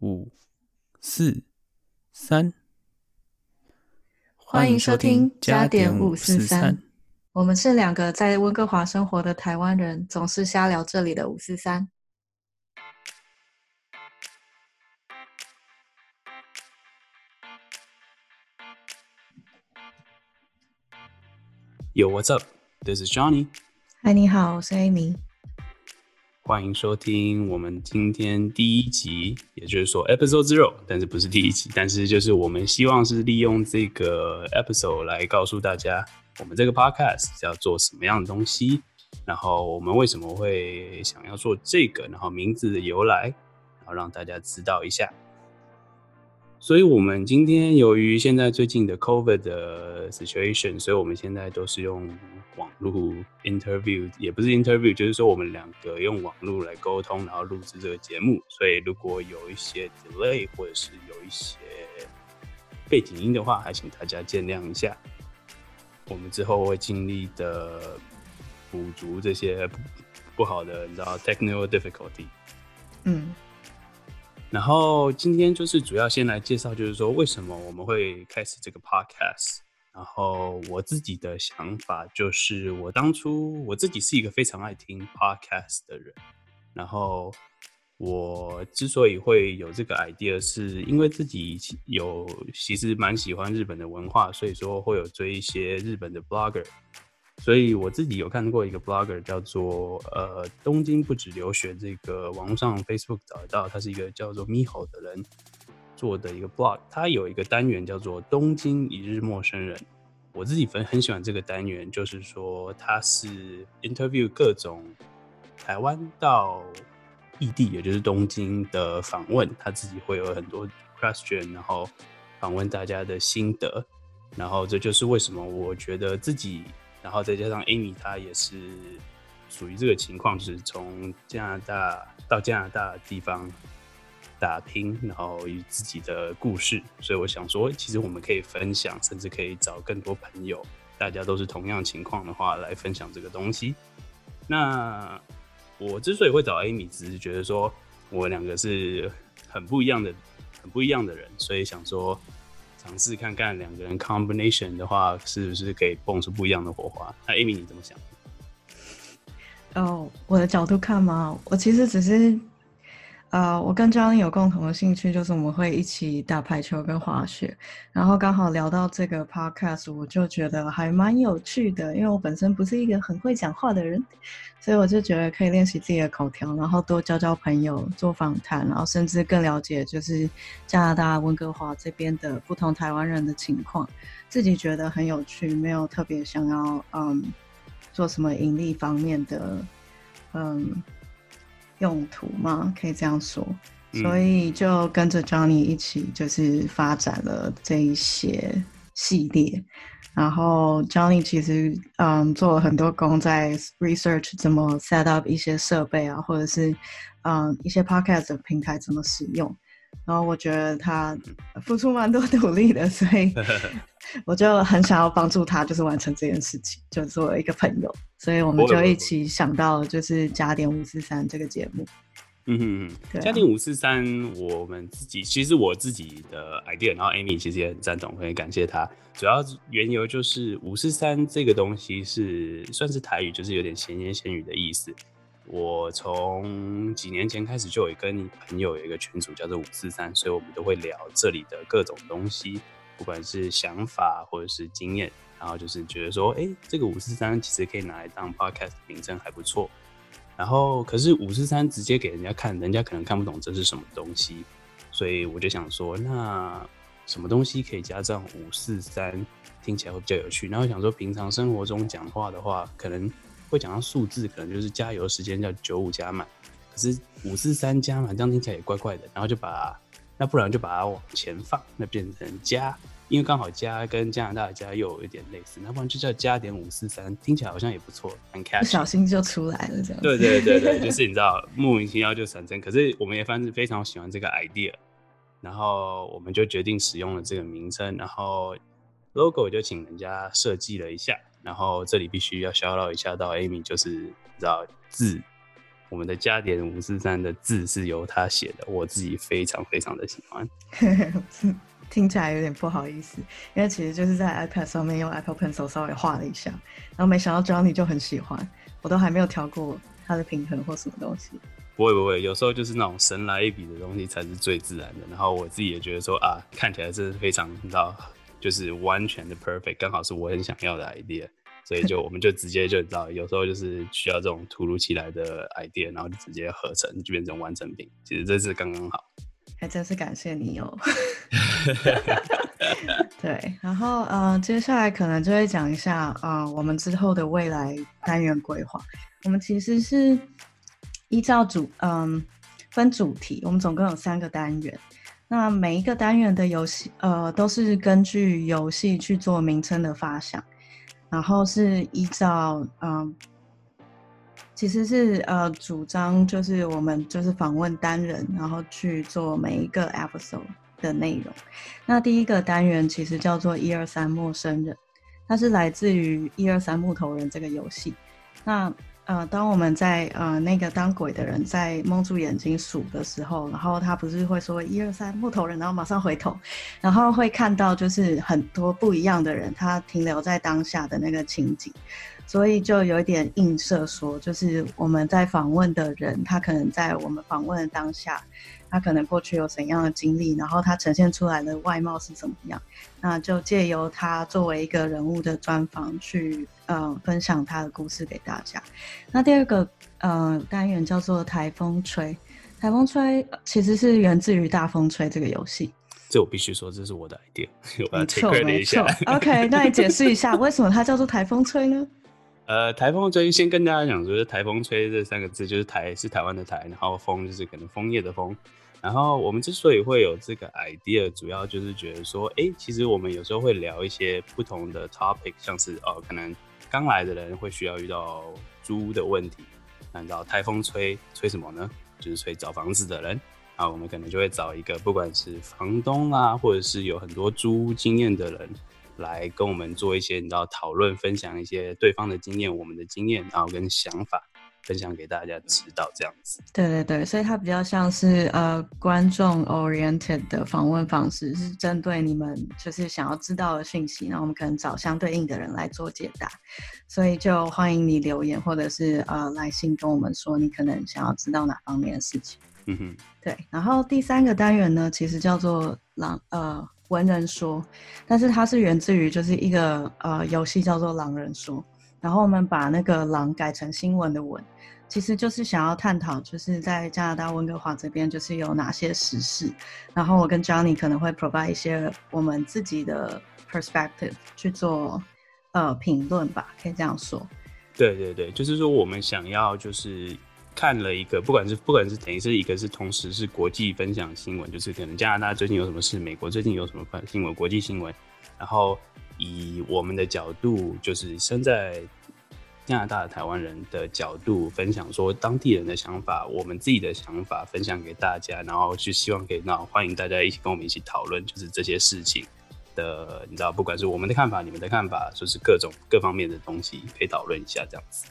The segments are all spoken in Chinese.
五、四、三，欢迎收听加点五四三三。。我们是两个在温哥华生活的台湾人，总是瞎聊这里的五四三。Yo, what's up? This is Johnny. 嗨，你好，我是 Amy。欢迎收听我们今天第一集，也就是说 Episode Zero，但是不是第一集，但是就是我们希望是利用这个 Episode 来告诉大家，我们这个 Podcast 是要做什么样的东西，然后我们为什么会想要做这个，然后名字的由来，然后让大家知道一下。所以，我们今天由于现在最近的 COVID 的 situation，所以我们现在都是用网络 interview，也不是 interview，就是说我们两个用网络来沟通，然后录制这个节目。所以，如果有一些 delay 或者是有一些背景音的话，还请大家见谅一下。我们之后会尽力的补足这些不好的，你知道 technical difficulty。嗯，然后今天就是主要先来介绍，就是说为什么我们会开始这个 podcast。然后我自己的想法就是，我当初我自己是一个非常爱听 podcast 的人。然后我之所以会有这个 idea，是因为自己有其实蛮喜欢日本的文化，所以说会有追一些日本的 blogger。所以我自己有看过一个 blogger 叫做呃东京不止留学，这个网络上 Facebook 找得到，他是一个叫做 Miho 的人做的一个 blog，他有一个单元叫做东京一日陌生人。我自己很很喜欢这个单元，就是说他是 interview 各种台湾到异地，也就是东京的访问，他自己会有很多 question，然后访问大家的心得，然后这就是为什么我觉得自己，然后再加上 Amy 她也是属于这个情况，就是从加拿大到加拿大的地方打拼，然后有自己的故事，所以我想说，其实我们可以分享，甚至可以找更多朋友，大家都是同样情况的话来分享这个东西。那我之所以会找 Amy，只是觉得说我两个是很不一样的、很不一样的人，所以想说尝试看看两个人 combination 的话，是不是可以蹦出不一样的火花？那 Amy 你怎么想？哦，我的角度看嘛，我其实只是，呃，我跟 Johnny 有共同的兴趣，就是我们会一起打排球跟滑雪，然后刚好聊到这个 podcast，我就觉得还蛮有趣的，因为我本身不是一个很会讲话的人，所以我就觉得可以练习自己的口条，然后多交交朋友，做访谈，然后甚至更了解就是加拿大温哥华这边的不同台湾人的情况，自己觉得很有趣，没有特别想要嗯。做什么盈利方面的嗯用途吗？可以这样说，嗯所以就跟着 Johnny 一起就是发展了这一些系列。然后 Johnny 其实嗯做了很多工在 research 怎么 set up 一些设备啊，或者是嗯一些 podcast 的平台怎么使用。然后我觉得他付出蛮多努力的，所以 我就很想要帮助他，就是完成这件事情，就作为一个朋友，所以我们就一起想到就是加点五四三这个节目。嗯哼哼，对啊家庭五四三，我们自己其实我自己的 idea，然后 Amy 其实也很赞同，很感谢他。主要缘由就是五四三这个东西是算是台语，就是有点闲言闲语的意思。我从几年前开始就有跟朋友有一个群组叫做五四三，所以我们都会聊这里的各种东西，不管是想法或者是经验，然后就是觉得说，哎、这个五四三其实可以拿来当 podcast 名称，还不错。然后可是五四三直接给人家看，人家可能看不懂这是什么东西，所以我就想说，那什么东西可以加上五四三，听起来会比较有趣。然后想说，平常生活中讲话的话，可能会讲到数字，可能就是加油时间叫九五加满，可是五四三加满，这样听起来也怪怪的。然后就把那不然就把它往前放，那变成加，因为刚好加跟加拿大的加又有一点类似，那不然就叫加点五四三，听起来好像也不错，很 catchy。不小心就出来了，这样。对对对对，就是你知道莫名其妙就产生，可是我们也反正非常喜欢这个 idea，然后我们就决定使用了这个名称，然后 logo 就请人家设计了一下，然后这里必须要 shout out 一下到 Amy，就是你知道字我们的加点五四三的字是由他写的，我自己非常非常的喜欢。听起来有点不好意思，因为其实就是在 iPad 上面用 Apple Pencil 稍微画了一下，然后没想到 Johnny 就很喜欢，我都还没有调过它的平衡或什么东西。不会不会，有时候就是那种神来一笔的东西才是最自然的。然后我自己也觉得说啊，看起来真是非常，你知道，就是完全的 perfect，刚好是我很想要的 idea。所以就我们就直接就知道，有时候就是需要这种突如其来的 idea，然后就直接合成，就变成完成品。其实这是刚刚好，还真是感谢你哦。对，然后呃，接下来可能就会讲一下呃，我们之后的未来单元规划。我们其实是依照主嗯分主题，我们总共有三个单元。那每一个单元的游戏呃，都是根据游戏去做名称的发想。然后是依照嗯，其实是呃主张就是我们就是访问单人，然后去做每一个 episode 的内容。那第一个单元其实叫做一二三陌生人，它是来自于一二三木头人这个游戏。那呃，当我们在呃那个当鬼的人在蒙住眼睛数的时候，然后他不是会说一二三木头人，然后马上回头，然后会看到就是很多不一样的人，他停留在当下的那个情景，所以就有一点映射说，就是我们在访问的人，他可能在我们访问的当下。他可能过去有怎样的经历，然后他呈现出来的外貌是怎么样？那就借由他作为一个人物的专访去呃分享他的故事给大家。那第二个呃单元叫做台风吹，台风吹其实是源自于大风吹这个游戏。这我必须说，这是我的 idea，没错没错。OK，那你解释一下为什么它叫做台风吹呢？呃，台风吹先跟大家讲，就是台风吹这三个字，就是台是台湾的台，然后风就是可能枫叶的枫。然后我们之所以会有这个 idea，主要就是觉得说，哎，其实我们有时候会聊一些不同的 topic，像是哦，可能刚来的人会需要遇到租的问题，那你知道台风吹吹什么呢？就是吹找房子的人啊，我们可能就会找一个不管是房东啊，或者是有很多租屋经验的人来跟我们做一些你知道讨论，分享一些对方的经验，我们的经验，然后跟想法。分享给大家知道这样子，对对对，所以它比较像是呃观众 oriented 的访问方式，是针对你们就是想要知道的信息，然后我们可能找相对应的人来做解答，所以就欢迎你留言或者是呃来信跟我们说你可能想要知道哪方面的事情。嗯哼，对。然后第三个单元呢，其实叫做朗呃文人说，但是它是源自于就是一个呃游戏叫做狼人说。然后我们把那个“狼”改成新闻的“文”，其实就是想要探讨，就是在加拿大温哥华这边，就是有哪些时事。然后我跟 Johnny 可能会 provide 一些我们自己的 perspective 去做呃评论吧，可以这样说。对对对，就是说我们想要就是看了一个，不管是不管是等于是一个是同时是国际分享新闻，就是可能加拿大最近有什么事，美国最近有什么新闻，国际新闻，然后。以我们的角度，就是身在加拿大的台湾人的角度，分享说当地人的想法，我们自己的想法分享给大家，然后就希望可以那欢迎大家一起跟我们一起讨论，就是这些事情的，你知道，不管是我们的看法，你们的看法，就是各种各方面的东西可以讨论一下这样子。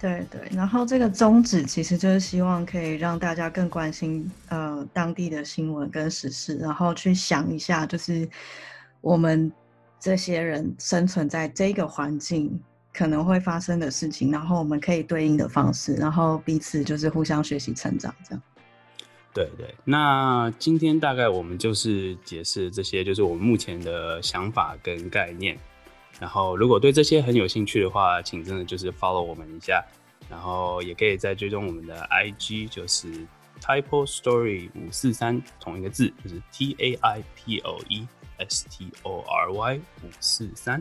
对对，然后这个宗旨其实就是希望可以让大家更关心呃当地的新闻跟时事，然后去想一下，就是我们。这些人生存在这个环境可能会发生的事情，然后我们可以对应的方式，然后彼此就是互相学习成长，这样。对对，那今天大概我们就是解释这些，就是我们目前的想法跟概念。然后如果对这些很有兴趣的话，请真的就是 follow 我们一下，然后也可以再追踪我们的 IG，就是 Typo Story 五四三，同一个字，就是 T A I P O E。S T O R Y 五四三，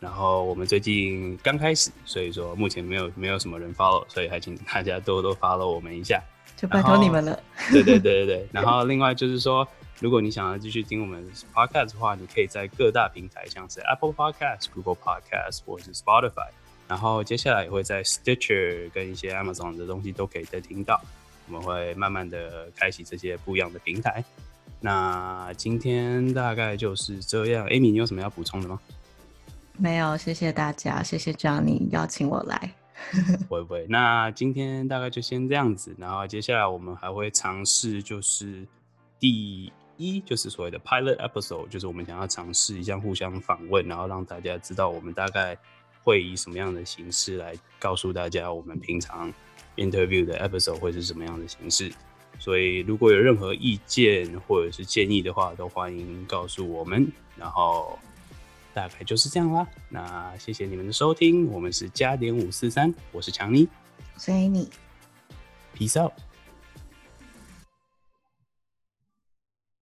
然后我们最近刚开始，所以说目前没有没有什么人 follow，所以还请大家多多 follow 我们一下，就拜托你们了。对对对对对。然后另外就是说，如果你想要继续听我们 podcast 的话，你可以在各大平台，像是 Apple Podcast、Google Podcast 或者是 Spotify，然后接下来也会在 Stitcher 跟一些 Amazon 的东西都可以再听到。我们会慢慢的开启这些不一样的平台。那今天大概就是这样，Amy，你有什么要补充的吗？没有，谢谢大家，谢谢 Johnny 邀请我来。不会不会。那今天大概就先这样子，然后接下来我们还会尝试，就是第一就是所谓的 pilot episode，就是我们想要尝试一下互相访问，然后让大家知道我们大概会以什么样的形式来告诉大家我们平常 interview 的 episode 会是什么样的形式。所以如果有任何意见或者是建议的话，都欢迎告诉我们。然后大概就是这样啦。那谢谢你们的收听，我们是加点五四三，我是强尼，所以你，peace out。